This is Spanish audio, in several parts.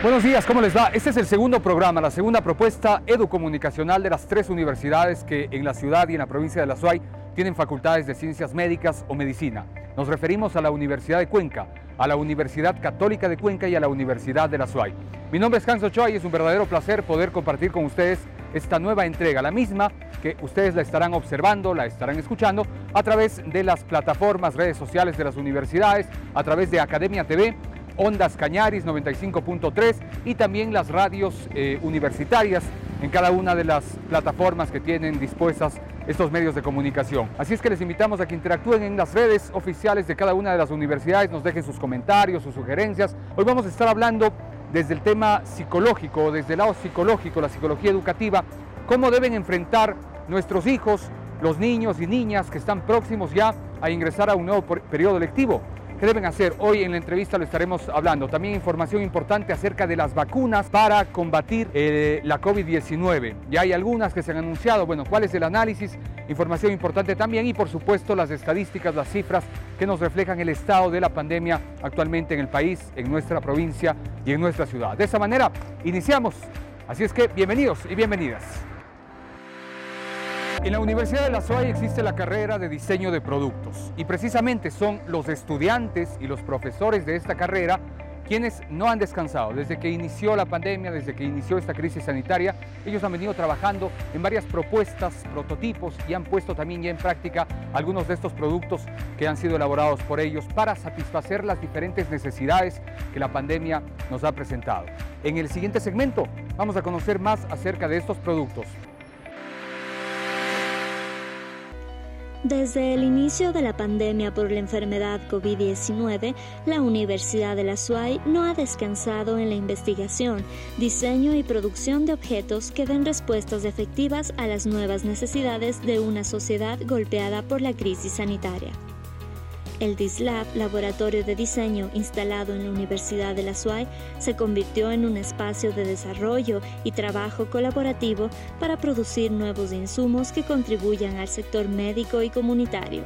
Buenos días, ¿cómo les va? Este es el segundo programa, la segunda propuesta educomunicacional de las tres universidades que en la ciudad y en la provincia de La Suay tienen facultades de ciencias médicas o medicina. Nos referimos a la Universidad de Cuenca, a la Universidad Católica de Cuenca y a la Universidad de La Suay. Mi nombre es Hans Ochoa y es un verdadero placer poder compartir con ustedes esta nueva entrega, la misma que ustedes la estarán observando, la estarán escuchando a través de las plataformas, redes sociales de las universidades, a través de Academia TV Ondas Cañaris 95.3 y también las radios eh, universitarias en cada una de las plataformas que tienen dispuestas estos medios de comunicación. Así es que les invitamos a que interactúen en las redes oficiales de cada una de las universidades, nos dejen sus comentarios, sus sugerencias. Hoy vamos a estar hablando desde el tema psicológico, desde el lado psicológico, la psicología educativa, cómo deben enfrentar nuestros hijos, los niños y niñas que están próximos ya a ingresar a un nuevo periodo lectivo. ¿Qué deben hacer? Hoy en la entrevista lo estaremos hablando. También información importante acerca de las vacunas para combatir eh, la COVID-19. Ya hay algunas que se han anunciado. Bueno, ¿cuál es el análisis? Información importante también y por supuesto las estadísticas, las cifras que nos reflejan el estado de la pandemia actualmente en el país, en nuestra provincia y en nuestra ciudad. De esa manera, iniciamos. Así es que bienvenidos y bienvenidas. En la Universidad de La SOAY existe la carrera de diseño de productos y precisamente son los estudiantes y los profesores de esta carrera quienes no han descansado. Desde que inició la pandemia, desde que inició esta crisis sanitaria, ellos han venido trabajando en varias propuestas, prototipos y han puesto también ya en práctica algunos de estos productos que han sido elaborados por ellos para satisfacer las diferentes necesidades que la pandemia nos ha presentado. En el siguiente segmento vamos a conocer más acerca de estos productos. Desde el inicio de la pandemia por la enfermedad COVID-19, la Universidad de la SUAY no ha descansado en la investigación, diseño y producción de objetos que den respuestas efectivas a las nuevas necesidades de una sociedad golpeada por la crisis sanitaria. El DISLAB, laboratorio de diseño instalado en la Universidad de la SUAY, se convirtió en un espacio de desarrollo y trabajo colaborativo para producir nuevos insumos que contribuyan al sector médico y comunitario.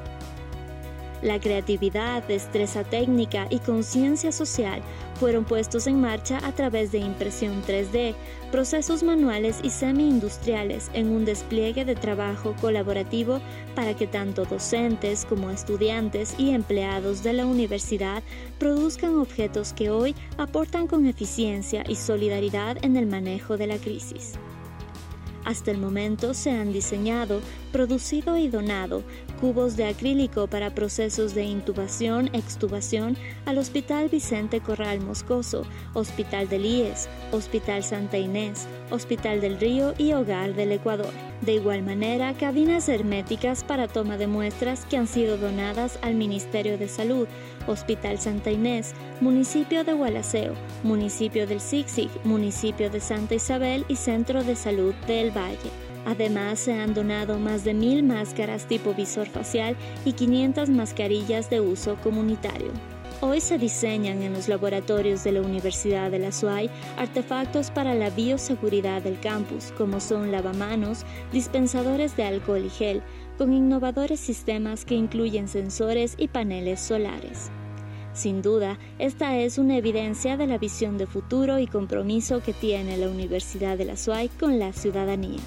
La creatividad, destreza técnica y conciencia social fueron puestos en marcha a través de impresión 3D, procesos manuales y semi-industriales en un despliegue de trabajo colaborativo para que tanto docentes como estudiantes y empleados de la universidad produzcan objetos que hoy aportan con eficiencia y solidaridad en el manejo de la crisis. Hasta el momento se han diseñado, producido y donado cubos de acrílico para procesos de intubación, extubación al Hospital Vicente Corral Moscoso, Hospital del IES, Hospital Santa Inés, Hospital del Río y Hogar del Ecuador. De igual manera, cabinas herméticas para toma de muestras que han sido donadas al Ministerio de Salud, Hospital Santa Inés, municipio de Gualaceo, municipio del Zigzig, municipio de Santa Isabel y Centro de Salud del Valle. Además, se han donado más de mil máscaras tipo visor facial y 500 mascarillas de uso comunitario. Hoy se diseñan en los laboratorios de la Universidad de la SUAY artefactos para la bioseguridad del campus, como son lavamanos, dispensadores de alcohol y gel, con innovadores sistemas que incluyen sensores y paneles solares. Sin duda, esta es una evidencia de la visión de futuro y compromiso que tiene la Universidad de la SUAY con la ciudadanía.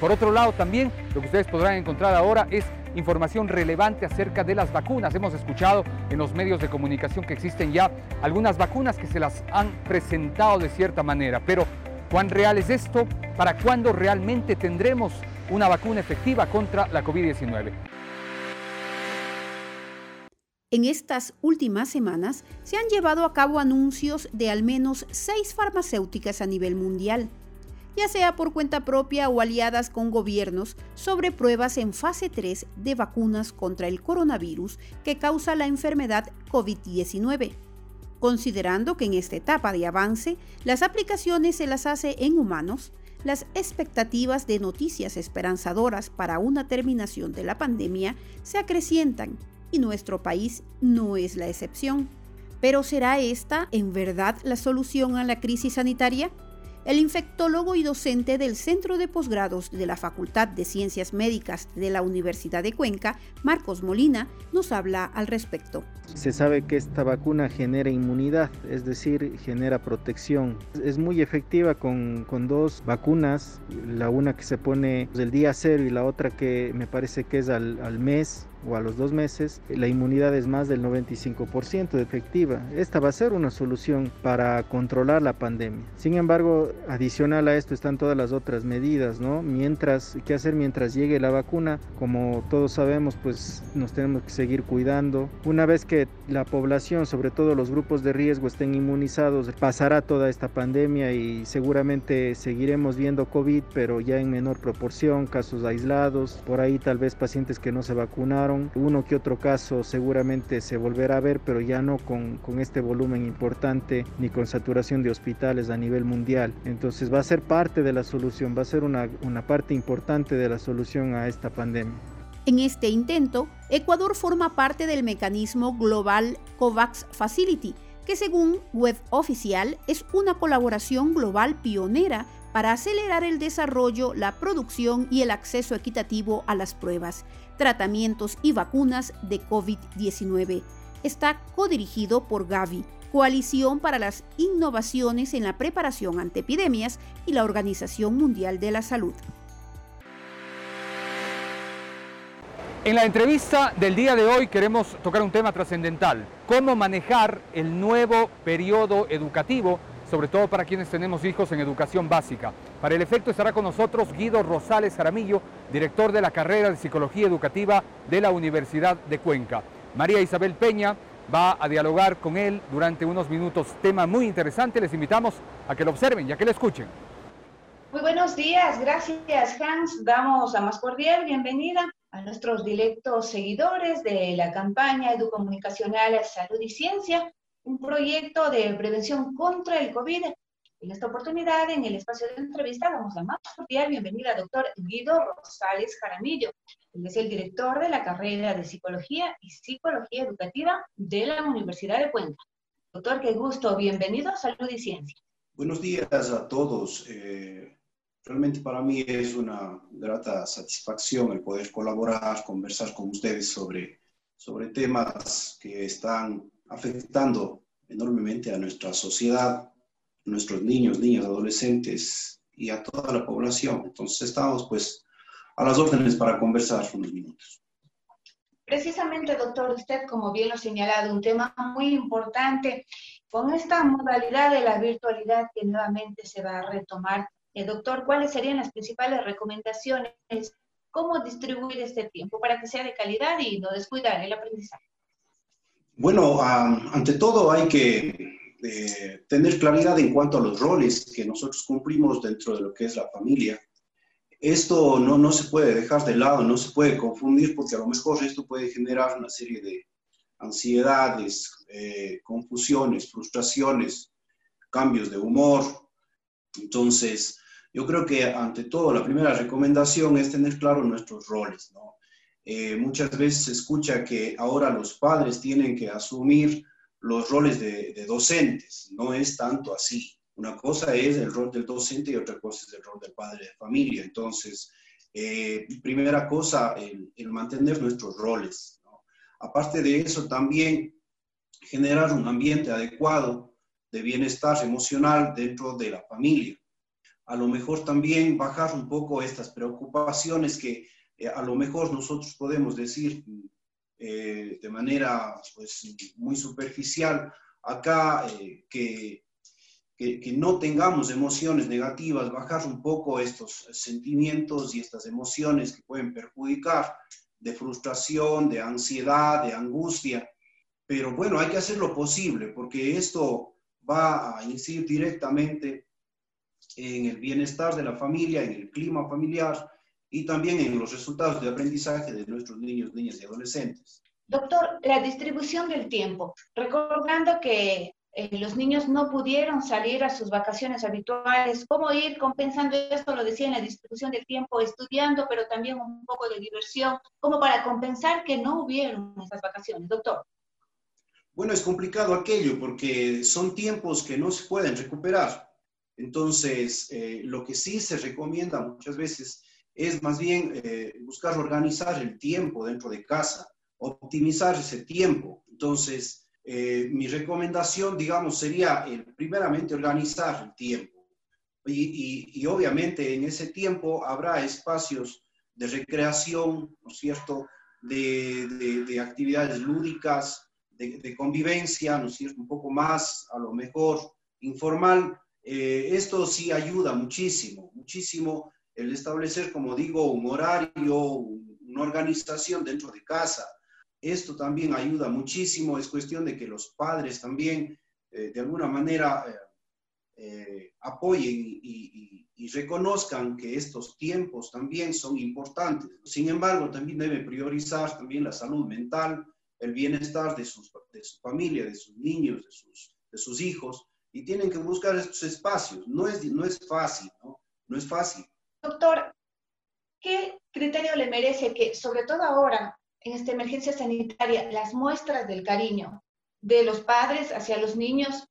Por otro lado, también lo que ustedes podrán encontrar ahora es información relevante acerca de las vacunas. Hemos escuchado en los medios de comunicación que existen ya algunas vacunas que se las han presentado de cierta manera, pero ¿cuán real es esto? ¿Para cuándo realmente tendremos una vacuna efectiva contra la COVID-19? En estas últimas semanas se han llevado a cabo anuncios de al menos seis farmacéuticas a nivel mundial ya sea por cuenta propia o aliadas con gobiernos, sobre pruebas en fase 3 de vacunas contra el coronavirus que causa la enfermedad COVID-19. Considerando que en esta etapa de avance las aplicaciones se las hace en humanos, las expectativas de noticias esperanzadoras para una terminación de la pandemia se acrecientan y nuestro país no es la excepción. Pero ¿será esta en verdad la solución a la crisis sanitaria? El infectólogo y docente del Centro de Posgrados de la Facultad de Ciencias Médicas de la Universidad de Cuenca, Marcos Molina, nos habla al respecto. Se sabe que esta vacuna genera inmunidad, es decir, genera protección. Es muy efectiva con, con dos vacunas, la una que se pone el día cero y la otra que me parece que es al, al mes o a los dos meses, la inmunidad es más del 95% de efectiva. Esta va a ser una solución para controlar la pandemia. Sin embargo, adicional a esto están todas las otras medidas, ¿no? Mientras, ¿qué hacer mientras llegue la vacuna? Como todos sabemos, pues nos tenemos que seguir cuidando. Una vez que la población, sobre todo los grupos de riesgo, estén inmunizados, pasará toda esta pandemia y seguramente seguiremos viendo COVID, pero ya en menor proporción, casos aislados, por ahí tal vez pacientes que no se vacunaron uno que otro caso seguramente se volverá a ver, pero ya no con, este volumen importante ni con saturación de hospitales a nivel mundial. Entonces va a ser parte de la solución, va a ser una parte importante de la solución a esta pandemia. En este intento, Ecuador forma parte del mecanismo global COVAX Facility, que según web oficial es una colaboración global pionera para acelerar el desarrollo, la producción y el acceso equitativo a las pruebas, tratamientos y vacunas de COVID-19. Está codirigido por Gavi, Coalición para las Innovaciones en la Preparación ante Epidemias y la Organización Mundial de la Salud. En la entrevista del día de hoy queremos tocar un tema trascendental, cómo manejar el nuevo periodo educativo sobre todo para quienes tenemos hijos en educación básica. Para el efecto estará con nosotros Guido Rosales Jaramillo, director de la carrera de Psicología Educativa de la Universidad de Cuenca. María Isabel Peña va a dialogar con él durante unos minutos. Tema muy interesante, les invitamos a que lo observen y a que lo escuchen. Muy buenos días, gracias Hans. Damos la más cordial bienvenida a nuestros directos seguidores de la campaña educomunicacional Salud y Ciencia un proyecto de prevención contra el COVID. En esta oportunidad, en el espacio de entrevista, damos la más cordial bienvenida al doctor Guido Rosales Jaramillo. Él es el director de la carrera de Psicología y Psicología Educativa de la Universidad de Cuenca. Doctor, qué gusto. Bienvenido a Salud y Ciencia. Buenos días a todos. Eh, realmente para mí es una grata satisfacción el poder colaborar, conversar con ustedes sobre, sobre temas que están afectando enormemente a nuestra sociedad, nuestros niños, niñas, adolescentes y a toda la población. Entonces estamos pues a las órdenes para conversar unos minutos. Precisamente, doctor, usted, como bien lo ha señalado, un tema muy importante con esta modalidad de la virtualidad que nuevamente se va a retomar. Eh, doctor, ¿cuáles serían las principales recomendaciones? ¿Cómo distribuir este tiempo para que sea de calidad y no descuidar el aprendizaje? Bueno, ante todo hay que eh, tener claridad en cuanto a los roles que nosotros cumplimos dentro de lo que es la familia. Esto no, no se puede dejar de lado, no se puede confundir porque a lo mejor esto puede generar una serie de ansiedades, eh, confusiones, frustraciones, cambios de humor. Entonces, yo creo que ante todo la primera recomendación es tener claro nuestros roles. Eh, muchas veces se escucha que ahora los padres tienen que asumir los roles de, docentes. No es tanto así. Una cosa es el rol del docente y otra cosa es el rol del padre de familia. Entonces, eh, primera cosa, el, mantener nuestros roles. Aparte de eso, también generar un ambiente adecuado de bienestar emocional dentro de la familia. A lo mejor también bajar un poco estas preocupaciones que eh, a lo mejor nosotros podemos decir eh, de manera pues, muy superficial acá eh, que, que, no tengamos emociones negativas, bajar un poco estos sentimientos y estas emociones que pueden perjudicar de frustración, de ansiedad, de angustia. Pero bueno, hay que hacer lo posible porque esto va a incidir directamente en el bienestar de la familia, en el clima familiar y también en los resultados de aprendizaje de nuestros niños, niñas y adolescentes. Doctor, la distribución del tiempo, recordando que eh, los niños no pudieron salir a sus vacaciones habituales. ¿Cómo ir compensando esto? Lo decía en la distribución del tiempo, estudiando, pero también un poco de diversión, como para compensar que no hubieron esas vacaciones, doctor. Bueno, es complicado aquello porque son tiempos que no se pueden recuperar. Entonces, eh, lo que sí se recomienda muchas veces es más bien eh, buscar organizar el tiempo dentro de casa, optimizar ese tiempo. Entonces, eh, mi recomendación, digamos, sería primeramente organizar el tiempo. Y, obviamente en ese tiempo habrá espacios de recreación, ¿no es cierto?, de, actividades lúdicas, de, convivencia, ¿no es cierto?, un poco más, a lo mejor, informal. Eh, esto sí ayuda muchísimo, muchísimo el establecer, como digo, un horario, una organización dentro de casa, esto también ayuda muchísimo, es cuestión de que los padres también eh, de alguna manera eh, eh, apoyen y, reconozcan que estos tiempos también son importantes. Sin embargo, también debe priorizar también la salud mental, el bienestar de, sus, de su familia, de sus niños, de sus, de sus hijos, y tienen que buscar estos espacios. No es, no es fácil, ¿no? No es fácil. Doctor, ¿qué criterio le merece que, sobre todo ahora, en esta emergencia sanitaria, las muestras del cariño de los padres hacia los niños,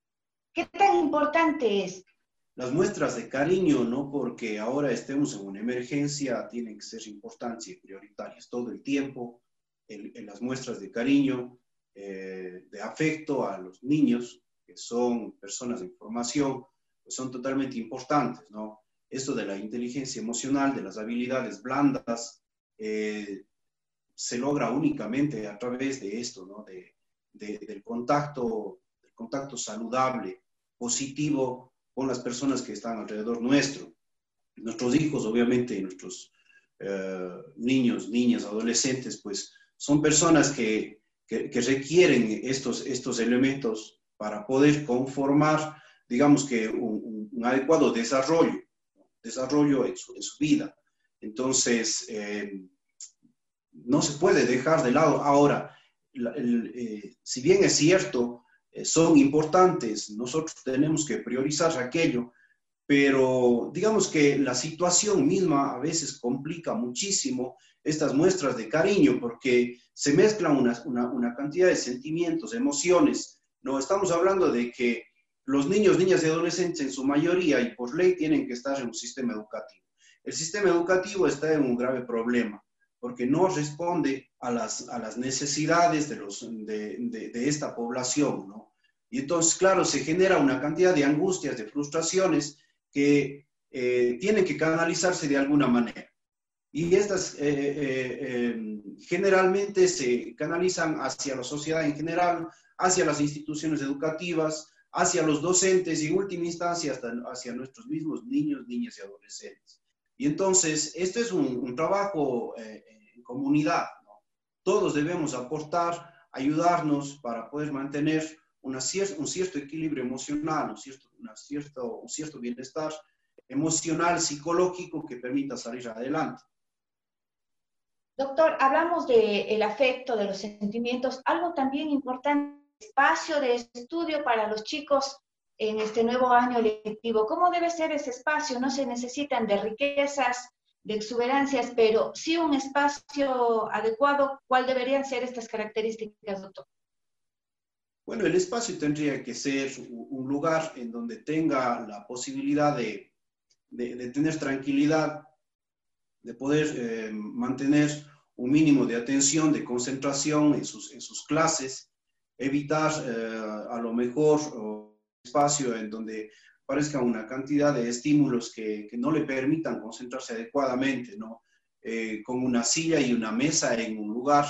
¿qué tan importante es? Las muestras de cariño, no porque ahora estemos en una emergencia, tienen que ser importantes y prioritarias todo el tiempo. En, las muestras de cariño, eh, de afecto a los niños, que son personas de información, pues son totalmente importantes, ¿no? Esto de la inteligencia emocional, de las habilidades blandas, eh, se logra únicamente a través de esto, ¿no? de, del, contacto, del contacto saludable, positivo con las personas que están alrededor nuestro. Nuestros hijos, obviamente, nuestros eh, niños, niñas, adolescentes, pues son personas que, que, requieren estos, estos elementos para poder conformar, digamos que, un, adecuado desarrollo, desarrollo en su, en su vida. Entonces, eh, no se puede dejar de lado. Ahora, eh, si bien es cierto, eh, son importantes, nosotros tenemos que priorizar aquello, pero digamos que la situación misma a veces complica muchísimo estas muestras de cariño porque se mezclan una, cantidad de sentimientos, emociones. No estamos hablando de que los niños, niñas y adolescentes en su mayoría y por ley tienen que estar en un sistema educativo. El sistema educativo está en un grave problema porque no responde a las, a las necesidades de, los, de, de, esta población, ¿no? Y entonces, claro, se genera una cantidad de angustias, de frustraciones que eh, tienen que canalizarse de alguna manera. Y estas eh, eh, generalmente se canalizan hacia la sociedad en general, hacia las instituciones educativas, hacia los docentes y en última instancia hasta hacia nuestros mismos niños, niñas y adolescentes. Y entonces, este es un, trabajo eh, en comunidad. Todos debemos aportar, ayudarnos para poder mantener una un cierto equilibrio emocional, un cierto, una cierto, un cierto bienestar emocional, psicológico que permita salir adelante. Doctor, hablamos del afecto, de los sentimientos, algo también importante, espacio de estudio para los chicos en este nuevo año lectivo. ¿Cómo debe ser ese espacio? No se necesitan de riquezas, de exuberancias, pero sí un espacio adecuado. ¿Cuál deberían ser estas características, doctor? Bueno, el espacio tendría que ser un lugar en donde tenga la posibilidad de, de, tener tranquilidad, de poder eh, mantener un mínimo de atención, de concentración en sus, en sus clases, evitar eh, a lo mejor espacio en donde parezca una cantidad de estímulos que, que no le permitan concentrarse adecuadamente, ¿no? Eh, con una silla y una mesa en un lugar,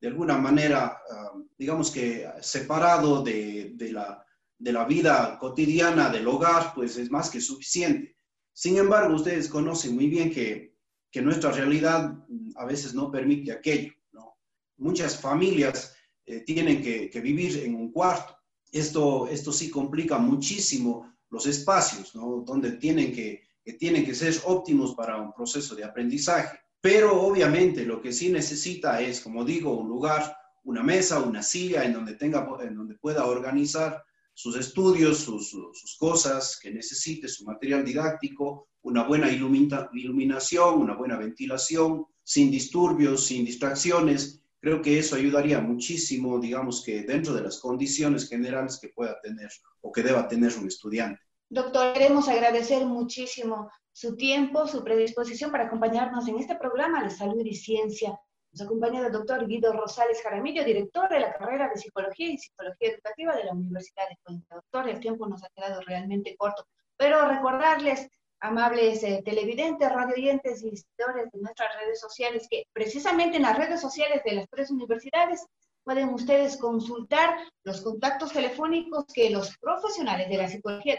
de alguna manera, ah, digamos que separado de, de, la, de la vida cotidiana del hogar, pues es más que suficiente. Sin embargo, ustedes conocen muy bien que, que nuestra realidad mm, a veces no permite aquello, ¿no? Muchas familias eh, tienen que, que vivir en un cuarto esto, esto sí complica muchísimo los espacios, ¿no? Donde tienen que, que tienen que ser óptimos para un proceso de aprendizaje. Pero obviamente lo que sí necesita es, como digo, un lugar, una mesa, una silla en donde, tenga, en donde pueda organizar sus estudios, sus, cosas que necesite, su material didáctico, una buena iluminación, una buena ventilación, sin disturbios, sin distracciones. Creo que eso ayudaría muchísimo, digamos que dentro de las condiciones generales que pueda tener o que deba tener un estudiante. Doctor, queremos agradecer muchísimo su tiempo, su predisposición para acompañarnos en este programa de salud y ciencia. Nos acompaña el doctor Guido Rosales Jaramillo, director de la carrera de Psicología y Psicología Educativa de la Universidad de Cuenca. Doctor, el tiempo nos ha quedado realmente corto, pero recordarles, amables eh, televidentes, radioyentes y seguidores de nuestras redes sociales, que precisamente en las redes sociales de las tres universidades pueden ustedes consultar los contactos telefónicos que los profesionales de la psicología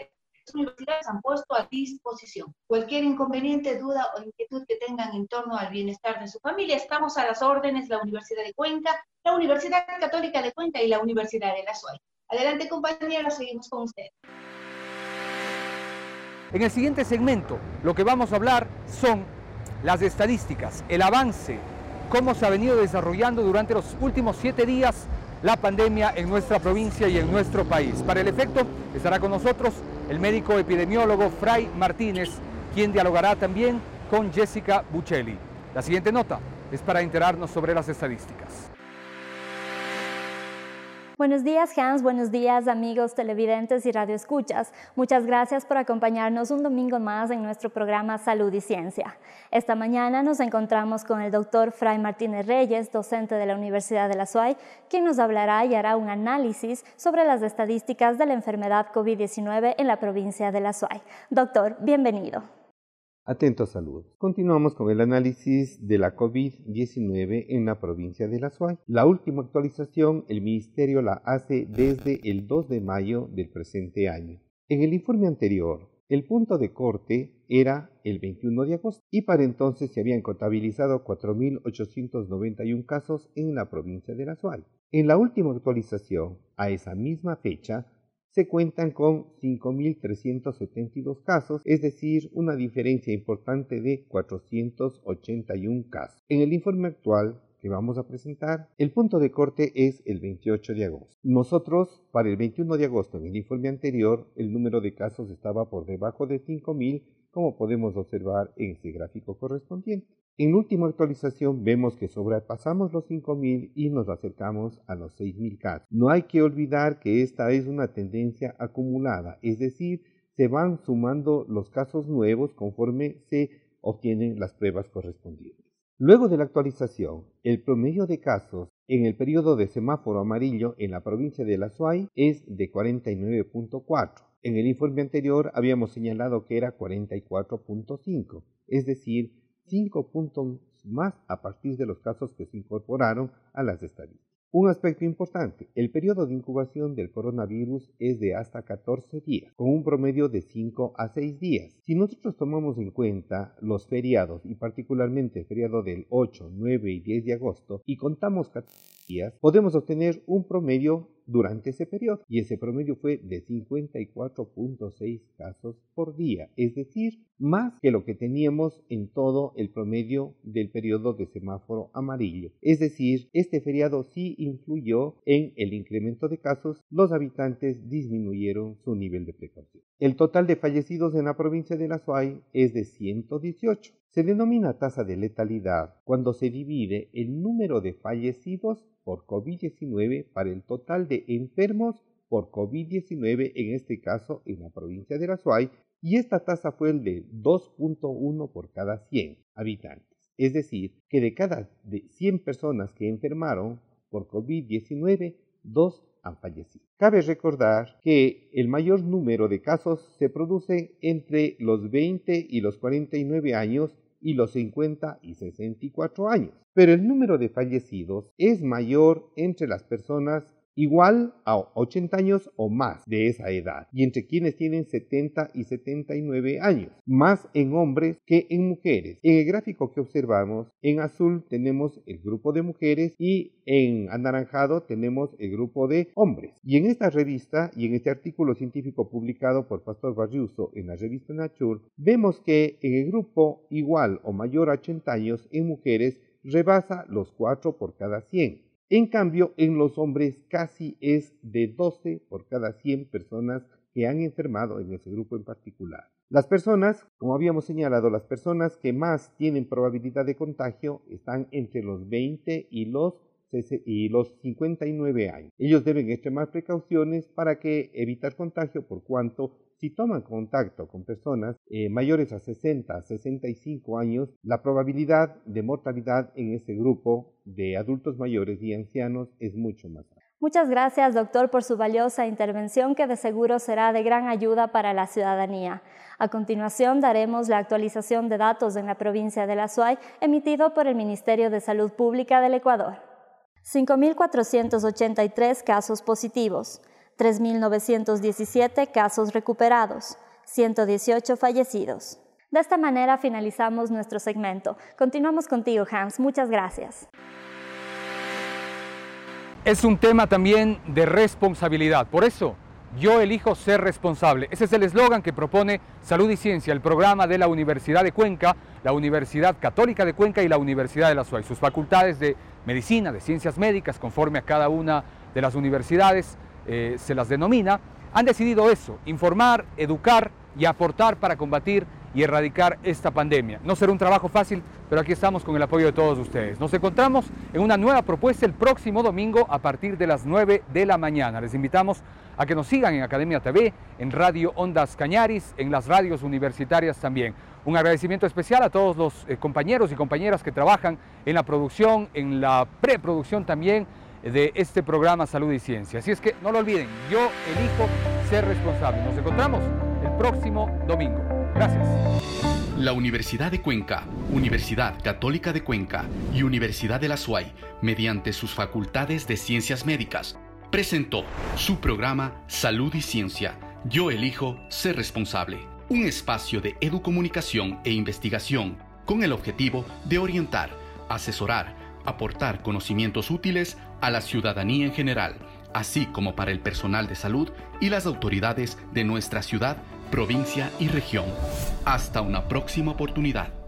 universidades han puesto a disposición. Cualquier inconveniente, duda o inquietud que tengan en torno al bienestar de su familia, estamos a las órdenes la Universidad de Cuenca, la Universidad Católica de Cuenca y la Universidad de la SUAY. Adelante compañeros, seguimos con usted. En el siguiente segmento, lo que vamos a hablar son las estadísticas, el avance, cómo se ha venido desarrollando durante los últimos siete días la pandemia en nuestra provincia y en nuestro país. Para el efecto estará con nosotros el médico epidemiólogo Fray Martínez, quien dialogará también con Jessica Buccelli. La siguiente nota es para enterarnos sobre las estadísticas. Buenos días Hans, buenos días amigos televidentes y radioescuchas. Muchas gracias por acompañarnos un domingo más en nuestro programa Salud y Ciencia. Esta mañana nos encontramos con el doctor Fray Martínez Reyes, docente de la Universidad de la SUAY, quien nos hablará y hará un análisis sobre las estadísticas de la enfermedad COVID-19 en la provincia de la SUAY. Doctor, bienvenido. Atento salud. Continuamos con el análisis de la COVID-19 en la provincia de La Suay. La última actualización el Ministerio la hace desde el 2 de mayo del presente año. En el informe anterior, el punto de corte era el 21 de agosto y para entonces se habían contabilizado 4.891 casos en la provincia de La Suay. En la última actualización, a esa misma fecha, se cuentan con 5.372 casos, es decir, una diferencia importante de 481 casos. En el informe actual que vamos a presentar, el punto de corte es el 28 de agosto. Nosotros, para el 21 de agosto, en el informe anterior, el número de casos estaba por debajo de 5.000, como podemos observar en este gráfico correspondiente. En última actualización vemos que sobrepasamos los 5.000 y nos acercamos a los 6.000 casos. No hay que olvidar que esta es una tendencia acumulada, es decir, se van sumando los casos nuevos conforme se obtienen las pruebas correspondientes. Luego de la actualización, el promedio de casos en el periodo de semáforo amarillo en la provincia de La Suay es de 49.4. En el informe anterior habíamos señalado que era 44.5, es decir, 5 puntos más a partir de los casos que se incorporaron a las estadísticas. Un aspecto importante, el periodo de incubación del coronavirus es de hasta 14 días, con un promedio de 5 a 6 días. Si nosotros tomamos en cuenta los feriados y particularmente el feriado del 8, 9 y 10 de agosto y contamos 14 podemos obtener un promedio durante ese periodo y ese promedio fue de 54.6 casos por día, es decir, más que lo que teníamos en todo el promedio del periodo de semáforo amarillo. Es decir, este feriado sí influyó en el incremento de casos, los habitantes disminuyeron su nivel de precaución. El total de fallecidos en la provincia de La Suay es de 118. Se denomina tasa de letalidad cuando se divide el número de fallecidos por COVID-19 para el total de enfermos por COVID-19, en este caso en la provincia de Azuay, y esta tasa fue el de 2.1 por cada 100 habitantes. Es decir, que de cada 100 personas que enfermaron por COVID-19, 2 han fallecido. Cabe recordar que el mayor número de casos se produce entre los 20 y los 49 años y los 50 y 64 años. Pero el número de fallecidos es mayor entre las personas igual a 80 años o más de esa edad, y entre quienes tienen 70 y 79 años, más en hombres que en mujeres. En el gráfico que observamos, en azul tenemos el grupo de mujeres y en anaranjado tenemos el grupo de hombres. Y en esta revista y en este artículo científico publicado por Pastor Barriuso en la revista Nature, vemos que en el grupo igual o mayor a 80 años en mujeres rebasa los 4 por cada 100 En cambio, en los hombres casi es de 12 por cada 100 personas que han enfermado en ese grupo en particular. Las personas, como habíamos señalado, las personas que más tienen probabilidad de contagio están entre los 20 y los y los 59 años. Ellos deben extremar precauciones para que evitar contagio por cuanto si toman contacto con personas eh, mayores a 60, a 65 años, la probabilidad de mortalidad en ese grupo de adultos mayores y ancianos es mucho más alta. Muchas gracias, doctor, por su valiosa intervención que de seguro será de gran ayuda para la ciudadanía. A continuación, daremos la actualización de datos en la provincia de La Suay emitido por el Ministerio de Salud Pública del Ecuador. 5.483 casos positivos, 3.917 casos recuperados, 118 fallecidos. De esta manera finalizamos nuestro segmento. Continuamos contigo, Hans. Muchas gracias. Es un tema también de responsabilidad. Por eso, yo elijo ser responsable. Ese es el eslogan que propone Salud y Ciencia, el programa de la Universidad de Cuenca, la Universidad Católica de Cuenca y la Universidad de la SUAY. Sus facultades de medicina, de ciencias médicas, conforme a cada una de las universidades eh, se las denomina, han decidido eso, informar, educar y aportar para combatir y erradicar esta pandemia. No será un trabajo fácil, pero aquí estamos con el apoyo de todos ustedes. Nos encontramos en una nueva propuesta el próximo domingo a partir de las 9 de la mañana. Les invitamos a que nos sigan en Academia TV, en Radio Ondas Cañaris, en las radios universitarias también. Un agradecimiento especial a todos los eh, compañeros y compañeras que trabajan en la producción, en la preproducción también de este programa Salud y Ciencia. Así es que no lo olviden, yo elijo ser responsable. Nos encontramos el próximo domingo. Gracias. La Universidad de Cuenca, Universidad Católica de Cuenca y Universidad de la SUAY, mediante sus facultades de ciencias médicas, presentó su programa Salud y Ciencia. Yo elijo ser responsable. Un espacio de educomunicación e investigación con el objetivo de orientar, asesorar, aportar conocimientos útiles a la ciudadanía en general, así como para el personal de salud y las autoridades de nuestra ciudad provincia y región. Hasta una próxima oportunidad.